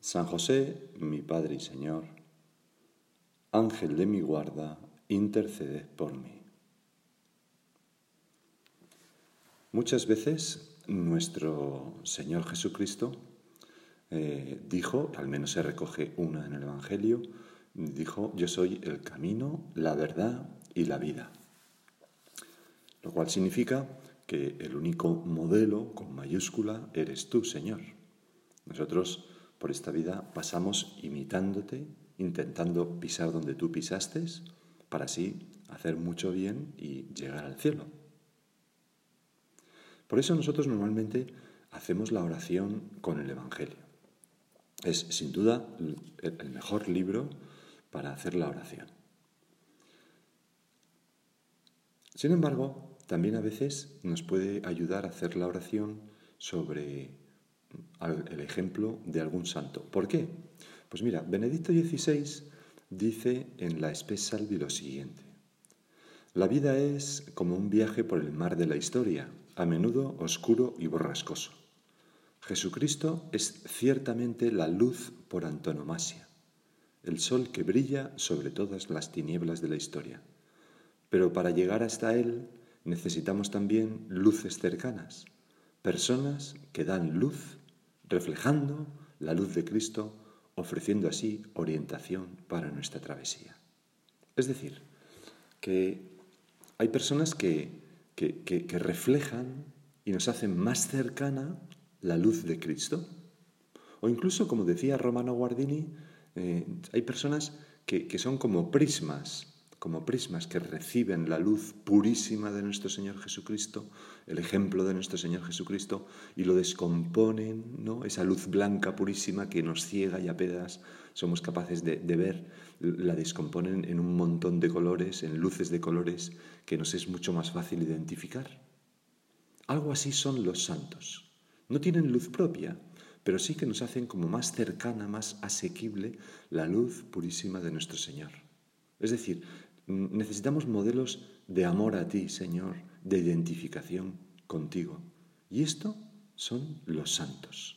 San José, mi Padre y Señor, Ángel de mi guarda, interceded por mí. Muchas veces nuestro Señor Jesucristo eh, dijo, al menos se recoge una en el Evangelio, dijo, yo soy el camino, la verdad y la vida. Lo cual significa que el único modelo con mayúscula eres tú, Señor. Nosotros por esta vida pasamos imitándote, intentando pisar donde tú pisaste, para así hacer mucho bien y llegar al cielo. Por eso nosotros normalmente hacemos la oración con el Evangelio. Es sin duda el mejor libro para hacer la oración. Sin embargo, también a veces nos puede ayudar a hacer la oración sobre el ejemplo de algún santo. ¿Por qué? Pues mira, Benedicto XVI dice en la Espesalvi lo siguiente. La vida es como un viaje por el mar de la historia, a menudo oscuro y borrascoso. Jesucristo es ciertamente la luz por antonomasia, el sol que brilla sobre todas las tinieblas de la historia. Pero para llegar hasta Él necesitamos también luces cercanas, personas que dan luz reflejando la luz de Cristo, ofreciendo así orientación para nuestra travesía. Es decir, que hay personas que, que, reflejan y nos hacen más cercana la luz de Cristo. O incluso, como decía Romano Guardini, eh, hay personas que, que son como prismas como prismas que reciben la luz purísima de nuestro Señor Jesucristo, el ejemplo de nuestro Señor Jesucristo, y lo descomponen, ¿no? Esa luz blanca purísima que nos ciega y a pedas somos capaces de, de ver, la descomponen en un montón de colores, en luces de colores que nos es mucho más fácil identificar. Algo así son los santos. No tienen luz propia, pero sí que nos hacen como más cercana, más asequible la luz purísima de nuestro Señor. Es decir, Necesitamos modelos de amor a ti, Señor, de identificación contigo. Y esto son los santos.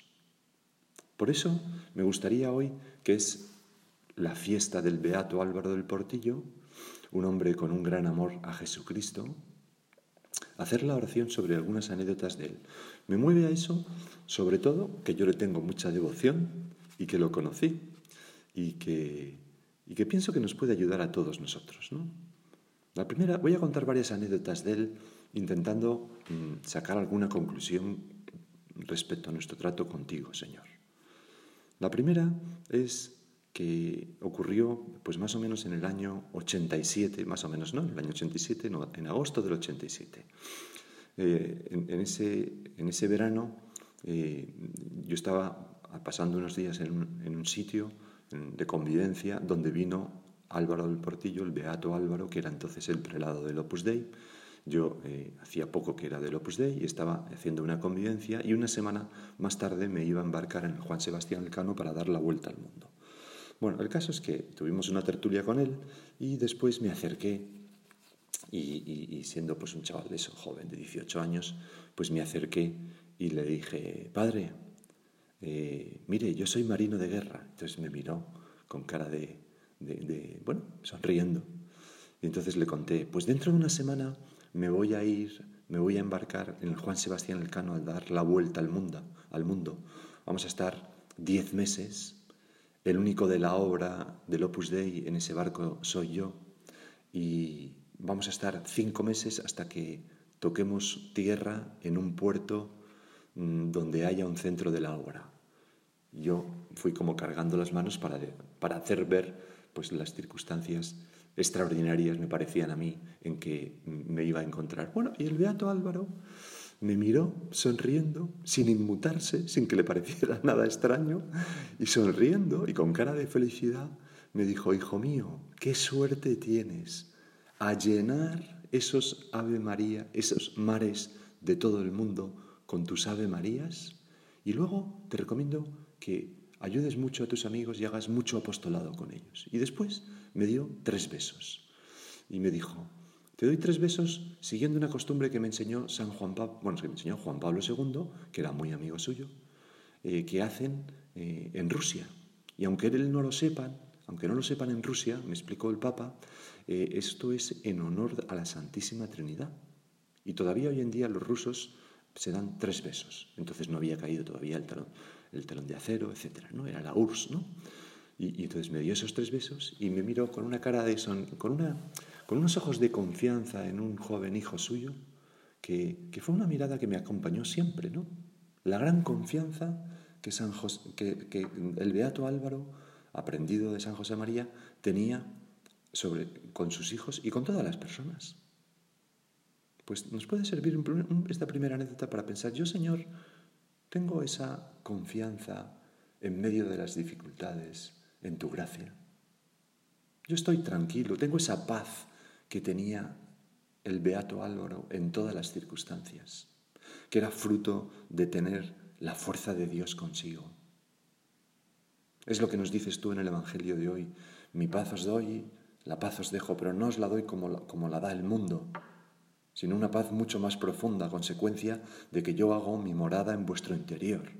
Por eso me gustaría hoy, que es la fiesta del Beato Álvaro del Portillo, un hombre con un gran amor a Jesucristo, hacer la oración sobre algunas anécdotas de él. Me mueve a eso, sobre todo, que yo le tengo mucha devoción y que lo conocí y que y que pienso que nos puede ayudar a todos nosotros. ¿no? La primera, voy a contar varias anécdotas de él intentando mm, sacar alguna conclusión respecto a nuestro trato contigo, Señor. La primera es que ocurrió pues más o menos en el año 87, más o menos, ¿no? En el año 87, no, en agosto del 87. Eh, en, ese, en ese verano eh, yo estaba pasando unos días en un, en un sitio de convivencia donde vino Álvaro del Portillo, el Beato Álvaro, que era entonces el prelado del Opus Dei. Yo eh, hacía poco que era del Opus Dei y estaba haciendo una convivencia y una semana más tarde me iba a embarcar en Juan Sebastián Elcano para dar la vuelta al mundo. Bueno, el caso es que tuvimos una tertulia con él y después me acerqué y, siendo pues un chaval de eso, joven, de 18 años, pues me acerqué y le dije, padre, eh, mire, yo soy marino de guerra. Entonces me miró con cara de, bueno, sonriendo. Y entonces le conté, pues dentro de una semana me voy a ir, me voy a embarcar en el Juan Sebastián Elcano a dar la vuelta al mundo. Al mundo. Vamos a estar diez meses. El único de la obra del Opus Dei en ese barco soy yo. Y vamos a estar cinco meses hasta que toquemos tierra en un puerto mm, donde haya un centro de la obra yo fui como cargando las manos para, para hacer ver pues, las circunstancias extraordinarias, me parecían a mí, en que me iba a encontrar. Bueno, y el Beato Álvaro me miró sonriendo, sin inmutarse, sin que le pareciera nada extraño, y sonriendo y con cara de felicidad, me dijo, hijo mío, qué suerte tienes a llenar esos Ave María, esos mares de todo el mundo con tus Ave Marías. Y luego te recomiendo que ayudes mucho a tus amigos y hagas mucho apostolado con ellos. Y después me dio tres besos. Y me dijo, te doy tres besos siguiendo una costumbre que me enseñó San Juan Pablo, bueno, que me enseñó Juan Pablo II, que era muy amigo suyo, eh, que hacen eh, en Rusia. Y aunque él no lo sepan, aunque no lo sepan en Rusia, me explicó el Papa, eh, esto es en honor a la Santísima Trinidad. Y todavía hoy en día los rusos se dan tres besos. Entonces no había caído todavía el talón, el telón de acero, etc. ¿no? Era la URSS, ¿no? Y, entonces me dio esos tres besos y me miró con una cara de son, con, una, con unos ojos de confianza en un joven hijo suyo, que, que, fue una mirada que me acompañó siempre, ¿no? La gran confianza que, San que, que el Beato Álvaro aprendido de San José María, tenía sobre, con sus hijos y con todas las personas. Pues nos puede servir esta primera anécdota para pensar, yo Señor, tengo esa confianza en medio de las dificultades, en tu gracia. Yo estoy tranquilo, tengo esa paz que tenía el Beato Álvaro en todas las circunstancias, que era fruto de tener la fuerza de Dios consigo. Es lo que nos dices tú en el Evangelio de hoy. Mi paz os doy, la paz os dejo, pero no os la doy como la, como la da el mundo, sino una paz mucho más profunda, consecuencia de que yo hago mi morada en vuestro interior.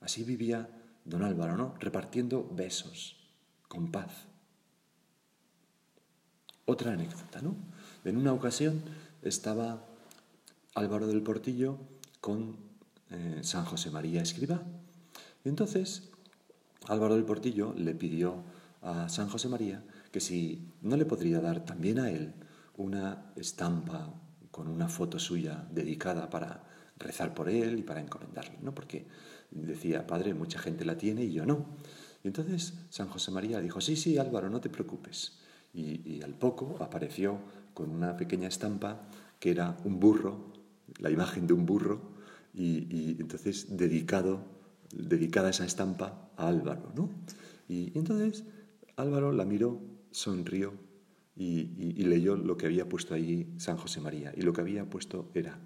Así vivía don Álvaro, ¿no? Repartiendo besos, con paz. Otra anécdota, ¿no? En una ocasión estaba Álvaro del Portillo con eh, San José María Escriba. Y entonces Álvaro del Portillo le pidió a San José María que si no le podría dar también a él una estampa con una foto suya dedicada para rezar por él y para encomendarle, ¿no? Porque decía, padre, mucha gente la tiene y yo no. Y entonces San José María dijo, sí, sí, Álvaro, no te preocupes. Y, al poco apareció con una pequeña estampa que era un burro, la imagen de un burro, y, y entonces dedicado dedicada esa estampa a Álvaro, ¿no? Y, entonces Álvaro la miró, sonrió y, leyó lo que había puesto allí San José María. Y lo que había puesto era,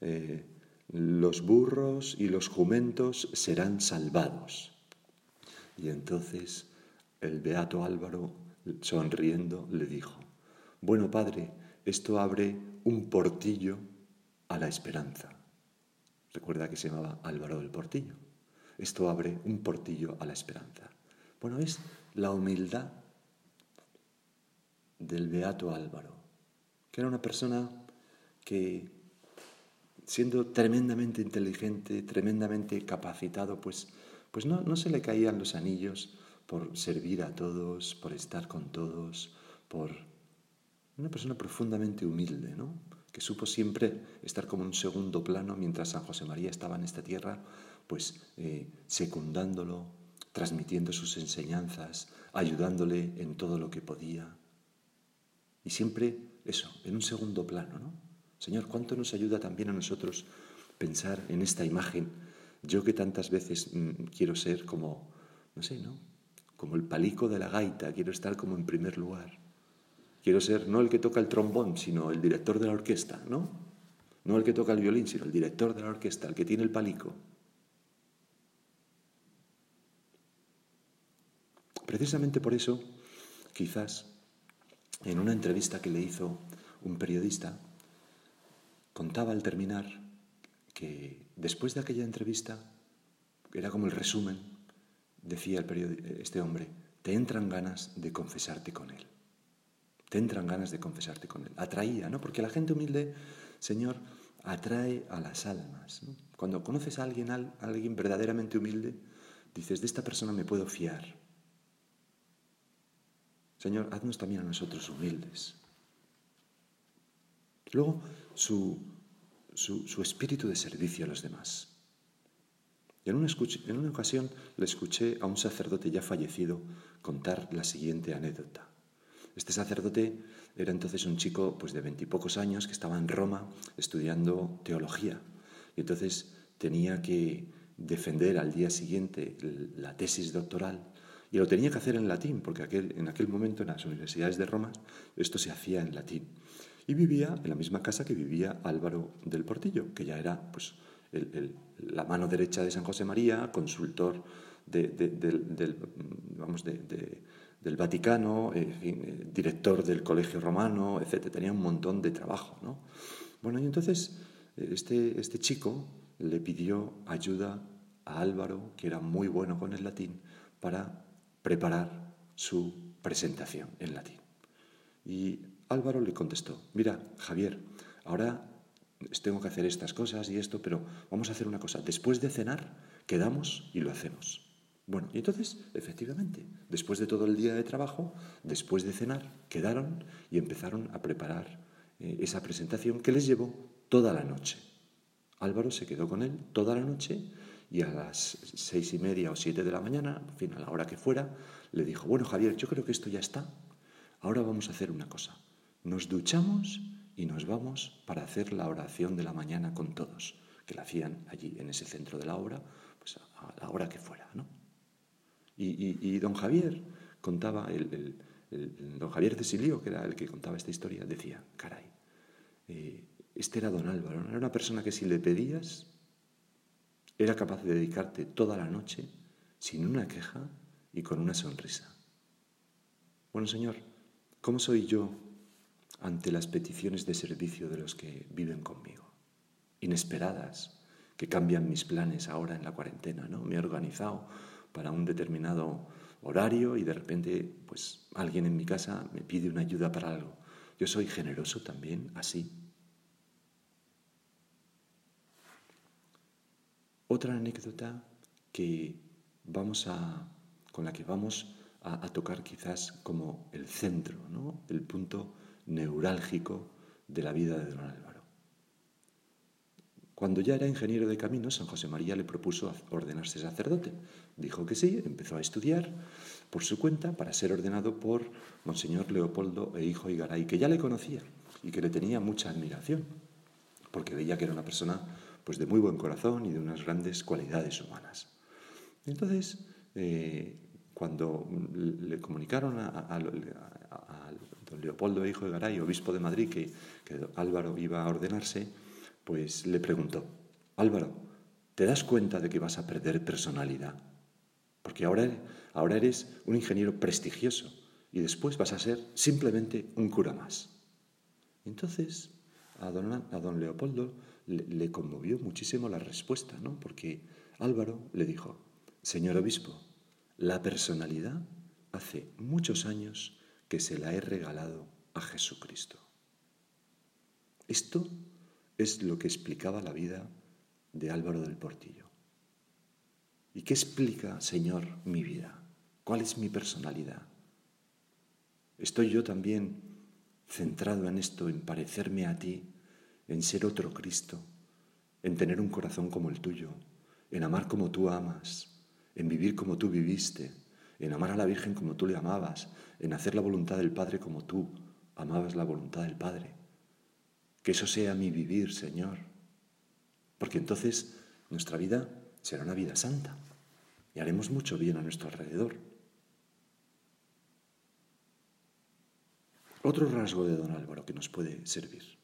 eh, los burros y los jumentos serán salvados. Y entonces el beato Álvaro, sonriendo, le dijo, bueno padre, esto abre un portillo a la esperanza. Recuerda que se llamaba Álvaro del Portillo. Esto abre un portillo a la esperanza. Bueno, es la humildad del beato Álvaro, que era una persona que, siendo tremendamente inteligente, tremendamente capacitado, pues, pues no, no se le caían los anillos por servir a todos, por estar con todos, por una persona profundamente humilde, ¿no? que supo siempre estar como un segundo plano mientras San José María estaba en esta tierra, pues eh, secundándolo, transmitiendo sus enseñanzas, ayudándole en todo lo que podía. Y siempre eso, en un segundo plano, ¿no? Señor, ¿cuánto nos ayuda también a nosotros pensar en esta imagen? Yo que tantas veces mm, quiero ser como, no sé, ¿no? Como el palico de la gaita, quiero estar como en primer lugar. Quiero ser no el que toca el trombón, sino el director de la orquesta, ¿no? No el que toca el violín, sino el director de la orquesta, el que tiene el palico. Precisamente por eso, quizás, en una entrevista que le hizo un periodista, contaba al terminar que después de aquella entrevista, era como el resumen, decía el este hombre, te entran ganas de confesarte con él. Te entran ganas de confesarte con él. Atraía, ¿no? Porque la gente humilde, Señor, atrae a las almas. Cuando conoces a alguien, a alguien verdaderamente humilde, dices, de esta persona me puedo fiar. Señor, haznos también a nosotros humildes. Luego, su, espíritu de servicio a los demás. En una, en una ocasión le escuché a un sacerdote ya fallecido contar la siguiente anécdota. Este sacerdote era entonces un chico pues, de veintipocos años que estaba en Roma estudiando teología y entonces tenía que defender al día siguiente la tesis doctoral y lo tenía que hacer en latín, porque aquel, en aquel momento en las universidades de Roma esto se hacía en latín. Y vivía en la misma casa que vivía Álvaro del Portillo, que ya era pues, la mano derecha de San José María, consultor del, vamos, del Vaticano, eh, director del Colegio Romano, etc. Tenía un montón de trabajo. ¿no? Bueno, y entonces este, este chico le pidió ayuda a Álvaro, que era muy bueno con el latín, para preparar su presentación en latín. Y Álvaro le contestó, mira, Javier, ahora tengo que hacer estas cosas y esto, pero vamos a hacer una cosa. Después de cenar, quedamos y lo hacemos. Bueno, y entonces, efectivamente, después de todo el día de trabajo, después de cenar, quedaron y empezaron a preparar eh, esa presentación que les llevó toda la noche. Álvaro se quedó con él toda la noche y a las seis y media o siete de la mañana, fin, a la hora que fuera, le dijo, bueno Javier, yo creo que esto ya está. Ahora vamos a hacer una cosa. Nos duchamos y nos vamos para hacer la oración de la mañana con todos, que la hacían allí en ese centro de la obra, pues a la hora que fuera, ¿no? Y, don Javier contaba, el, don Javier Cesilio, que era el que contaba esta historia, decía, caray, eh, este era don Álvaro, era una persona que si le pedías, era capaz de dedicarte toda la noche sin una queja y con una sonrisa. Bueno, Señor, ¿cómo soy yo ante las peticiones de servicio de los que viven conmigo? Inesperadas, que cambian mis planes ahora en la cuarentena, ¿no? Me he organizado para un determinado horario y de repente, pues alguien en mi casa me pide una ayuda para algo. Yo soy generoso también así. Otra anécdota que vamos a, con la que vamos a, tocar quizás como el centro, ¿no? el punto neurálgico de la vida de don Álvaro. Cuando ya era ingeniero de caminos, San José María le propuso ordenarse sacerdote. Dijo que sí, empezó a estudiar por su cuenta para ser ordenado por Monseñor Leopoldo e Hijo Igaray, que ya le conocía y que le tenía mucha admiración, porque veía que era una persona pues de muy buen corazón y de unas grandes cualidades humanas. Entonces, eh, cuando le comunicaron a, don Leopoldo, hijo de Garay, obispo de Madrid, que, que Álvaro iba a ordenarse, pues le preguntó, Álvaro, ¿te das cuenta de que vas a perder personalidad? Porque ahora, ahora eres un ingeniero prestigioso y después vas a ser simplemente un cura más. Entonces, a don, a don Leopoldo le, conmovió muchísimo la respuesta, ¿no? Porque Álvaro le dijo, Señor obispo, la personalidad hace muchos años que se la he regalado a Jesucristo. Esto es lo que explicaba la vida de Álvaro del Portillo. ¿Y qué explica, Señor, mi vida? ¿Cuál es mi personalidad? ¿Estoy yo también centrado en esto, en parecerme a ti en ser otro Cristo, en tener un corazón como el tuyo, en amar como tú amas, en vivir como tú viviste, en amar a la Virgen como tú le amabas, en hacer la voluntad del Padre como tú amabas la voluntad del Padre. Que eso sea mi vivir, Señor, porque entonces nuestra vida será una vida santa y haremos mucho bien a nuestro alrededor. Otro rasgo de don Álvaro que nos puede servir.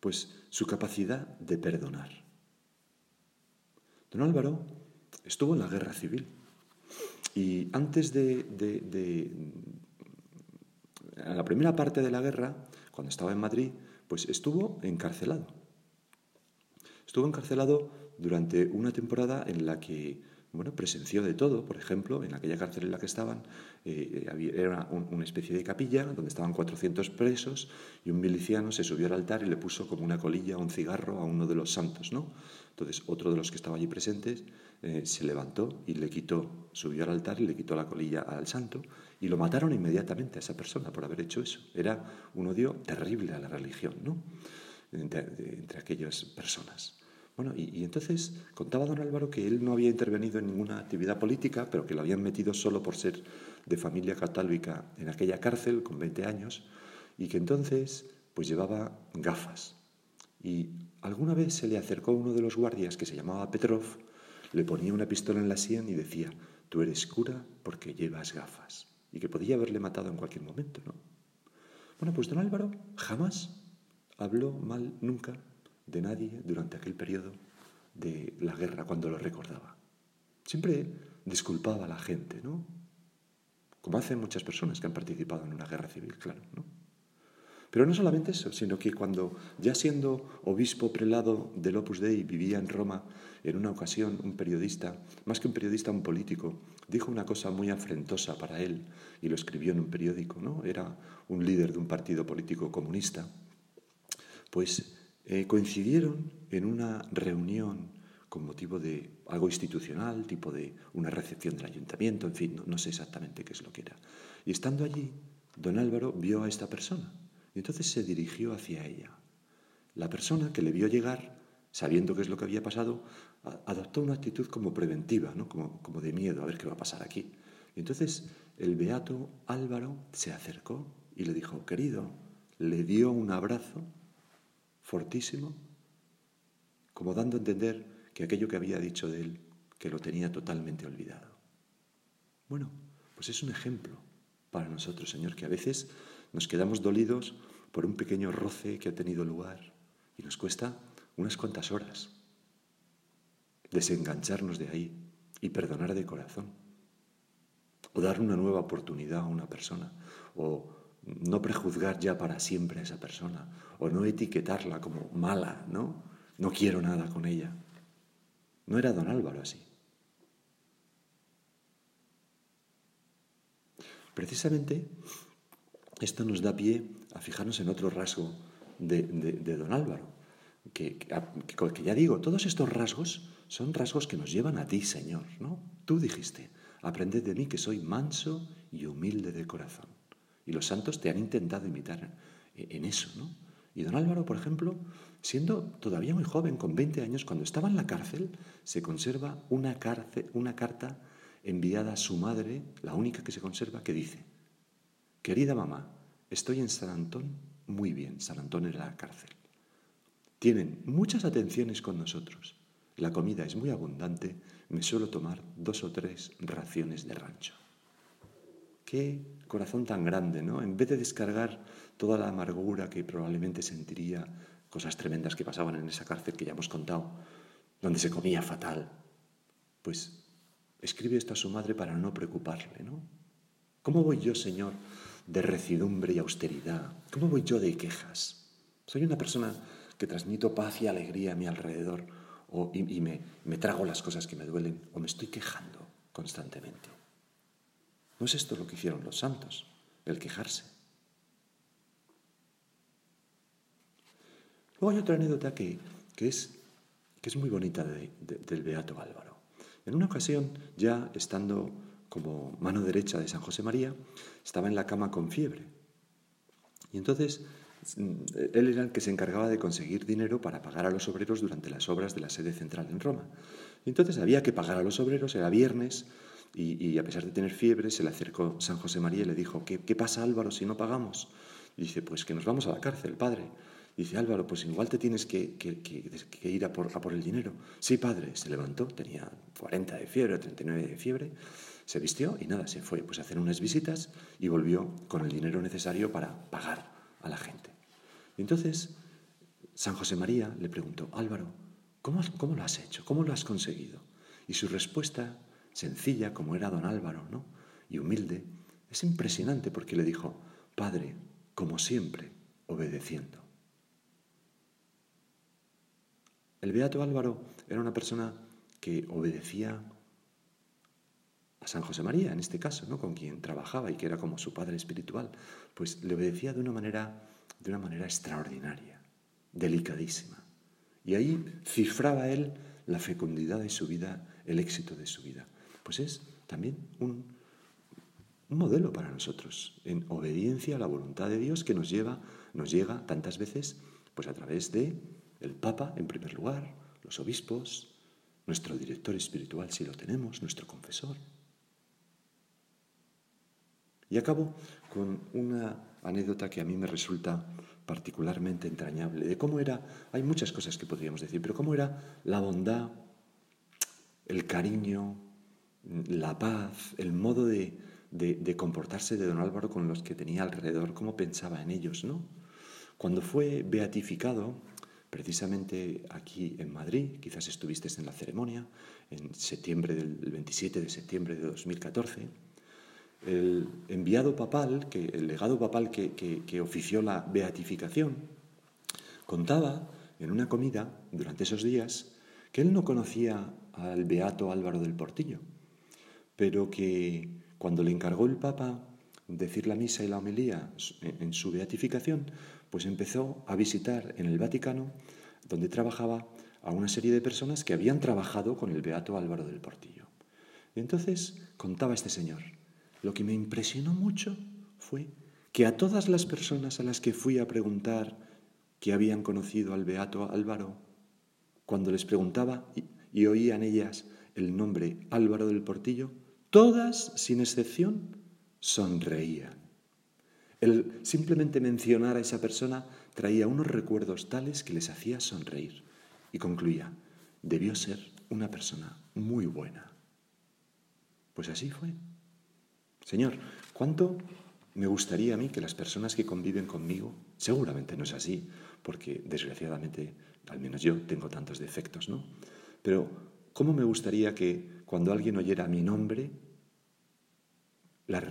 Pues su capacidad de perdonar. Don Álvaro estuvo en la guerra civil y antes de, la primera parte de la guerra, cuando estaba en Madrid, pues estuvo encarcelado. Estuvo encarcelado durante una temporada en la que bueno, presenció de todo. Por ejemplo, en aquella cárcel en la que estaban, eh, era una especie de capilla donde estaban 400 presos y un miliciano se subió al altar y le puso como una colilla un cigarro a uno de los santos, ¿no? Entonces, otro de los que estaba allí presentes eh, se levantó y le quitó, subió al altar y le quitó la colilla al santo y lo mataron inmediatamente a esa persona por haber hecho eso. Era un odio terrible a la religión, ¿no? entre aquellas personas. Bueno, y, entonces contaba don Álvaro que él no había intervenido en ninguna actividad política, pero que lo habían metido solo por ser de familia católica en aquella cárcel con 20 años, y que entonces pues llevaba gafas. Y alguna vez se le acercó uno de los guardias que se llamaba Petrov, le ponía una pistola en la sien y decía, tú eres cura porque llevas gafas, y que podía haberle matado en cualquier momento, ¿no? Bueno, pues don Álvaro jamás habló mal nunca de nadie durante aquel periodo de la guerra cuando lo recordaba. Siempre disculpaba a la gente, ¿no? Como hacen muchas personas que han participado en una guerra civil, claro, ¿no? Pero no solamente eso, sino que cuando, ya siendo obispo prelado del Opus Dei, vivía en Roma, en una ocasión un periodista, más que un periodista, un político, dijo una cosa muy afrentosa para él y lo escribió en un periódico, ¿no? Era un líder de un partido político comunista. Pues eh, coincidieron en una reunión con motivo de algo institucional, tipo de una recepción del ayuntamiento, en fin, no, sé exactamente qué es lo que era. Y estando allí, don Álvaro vio a esta persona y entonces se dirigió hacia ella. La persona que le vio llegar, sabiendo qué es lo que había pasado, adoptó una actitud como preventiva, ¿no? como, como de miedo, a ver qué va a pasar aquí. Y entonces el beato Álvaro se acercó y le dijo, querido, le dio un abrazo fortísimo, como dando a entender que aquello que había dicho de él, que lo tenía totalmente olvidado. Bueno, pues es un ejemplo para nosotros, Señor, que a veces nos quedamos dolidos por un pequeño roce que ha tenido lugar y nos cuesta unas cuantas horas desengancharnos de ahí y perdonar de corazón, o dar una nueva oportunidad a una persona, o no prejuzgar ya para siempre a esa persona, o no etiquetarla como mala, ¿no? No quiero nada con ella. No era don Álvaro así. Precisamente esto nos da pie a fijarnos en otro rasgo de, don Álvaro, que, que, ya digo, todos estos rasgos son rasgos que nos llevan a ti, Señor, ¿no? Tú dijiste, aprended de mí que soy manso y humilde de corazón. Y los santos te han intentado imitar en eso, ¿no? Y don Álvaro, por ejemplo, siendo todavía muy joven, con 20 años, cuando estaba en la cárcel, se conserva una, una carta enviada a su madre, la única que se conserva, que dice, querida mamá, estoy en San Antón muy bien, San Antón era la cárcel. Tienen muchas atenciones con nosotros. La comida es muy abundante, me suelo tomar dos o tres raciones de rancho. Qué corazón tan grande, ¿no? En vez de descargar toda la amargura que probablemente sentiría, cosas tremendas que pasaban en esa cárcel que ya hemos contado, donde se comía fatal, pues escribe esto a su madre para no preocuparle, ¿no? ¿Cómo voy yo, Señor, de recidumbre y austeridad? ¿Cómo voy yo de quejas? Soy una persona que transmito paz y alegría a mi alrededor o, y, me, me trago las cosas que me duelen o me estoy quejando constantemente. ¿No es esto lo que hicieron los santos, el quejarse? Luego hay otra anécdota que, es, que es muy bonita del Beato Álvaro. En una ocasión, ya estando como mano derecha de San José María, estaba en la cama con fiebre. Y entonces mm, él era el que se encargaba de conseguir dinero para pagar a los obreros durante las obras de la sede central en Roma. Y entonces había que pagar a los obreros, era viernes, y, a pesar de tener fiebre, se le acercó San José María y le dijo, ¿qué, pasa Álvaro si no pagamos? Dice, pues que nos vamos a la cárcel, padre. dice, Álvaro, pues igual te tienes que, ir a por, a por, el dinero. Sí, padre. Se levantó, tenía 40 de fiebre, 39 de fiebre, se vistió y nada, se fue pues, a hacer unas visitas y volvió con el dinero necesario para pagar a la gente. Entonces San José María le preguntó, Álvaro, ¿cómo, cómo lo has hecho? ¿Cómo lo has conseguido? Y su respuesta sencilla como era don Álvaro, ¿no? Y humilde, es impresionante porque le dijo, Padre, como siempre, obedeciendo. El Beato Álvaro era una persona que obedecía a San José María, en este caso, ¿no? con quien trabajaba y que era como su padre espiritual, pues le obedecía de una manera, de una manera extraordinaria, delicadísima. Y ahí cifraba él la fecundidad de su vida, el éxito de su vida pues es también un, modelo para nosotros, en obediencia a la voluntad de Dios que nos lleva, nos llega tantas veces, pues a través de el Papa, en primer lugar, los obispos, nuestro director espiritual si lo tenemos, nuestro confesor. Y acabo con una anécdota que a mí me resulta particularmente entrañable, de cómo era, hay muchas cosas que podríamos decir, pero cómo era la bondad, el cariño, la paz, el modo de, de, comportarse de don Álvaro con los que tenía alrededor, cómo pensaba en ellos, ¿no? Cuando fue beatificado, precisamente aquí en Madrid, quizás estuviste en la ceremonia, en septiembre del 27 de septiembre de 2014, el enviado papal, que, el legado papal que, que ofició la beatificación, contaba en una comida durante esos días que él no conocía al beato Álvaro del Portillo, pero que cuando le encargó el Papa decir la misa y la homilía en su beatificación, pues empezó a visitar en el Vaticano, donde trabajaba, a una serie de personas que habían trabajado con el beato Álvaro del Portillo. Entonces contaba este señor, lo que me impresionó mucho fue que a todas las personas a las que fui a preguntar que habían conocido al beato Álvaro, cuando les preguntaba y, y oían ellas el nombre Álvaro del Portillo, Todas, sin excepción, sonreían. El simplemente mencionar a esa persona traía unos recuerdos tales que les hacía sonreír. Y concluía, debió ser una persona muy buena. Pues así fue. Señor, ¿cuánto me gustaría a mí que las personas que conviven conmigo, seguramente no es así, porque desgraciadamente, al menos yo, tengo tantos defectos, ¿no? Pero, ¿cómo me gustaría que cuando alguien oyera mi nombre,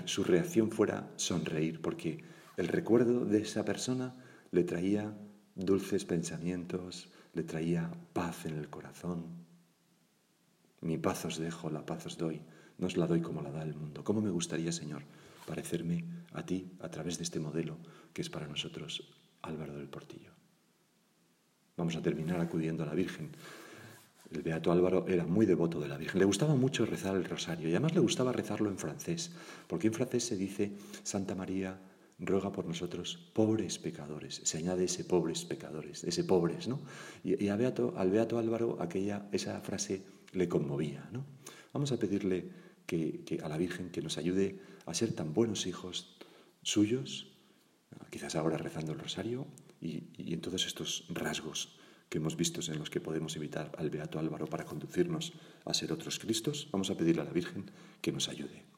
su reacción fuera sonreír, porque el recuerdo de esa persona le traía dulces pensamientos, le traía paz en el corazón. Mi paz os dejo, la paz os doy, no os la doy como la da el mundo. ¿Cómo me gustaría, Señor, parecerme a ti a través de este modelo que es para nosotros Álvaro del Portillo? Vamos a terminar acudiendo a la Virgen. El Beato Álvaro era muy devoto de la Virgen. Le gustaba mucho rezar el rosario y además le gustaba rezarlo en francés, porque en francés se dice Santa María ruega por nosotros pobres pecadores. Se añade ese pobres pecadores, ese pobres, ¿no? Y, al Beato Álvaro aquella, esa frase le conmovía, ¿no? Vamos a pedirle que, a la Virgen que nos ayude a ser tan buenos hijos suyos, quizás ahora rezando el rosario, y, y en todos estos rasgos que hemos visto en los que podemos invitar al Beato Álvaro para conducirnos a ser otros Cristos, vamos a pedirle a la Virgen que nos ayude.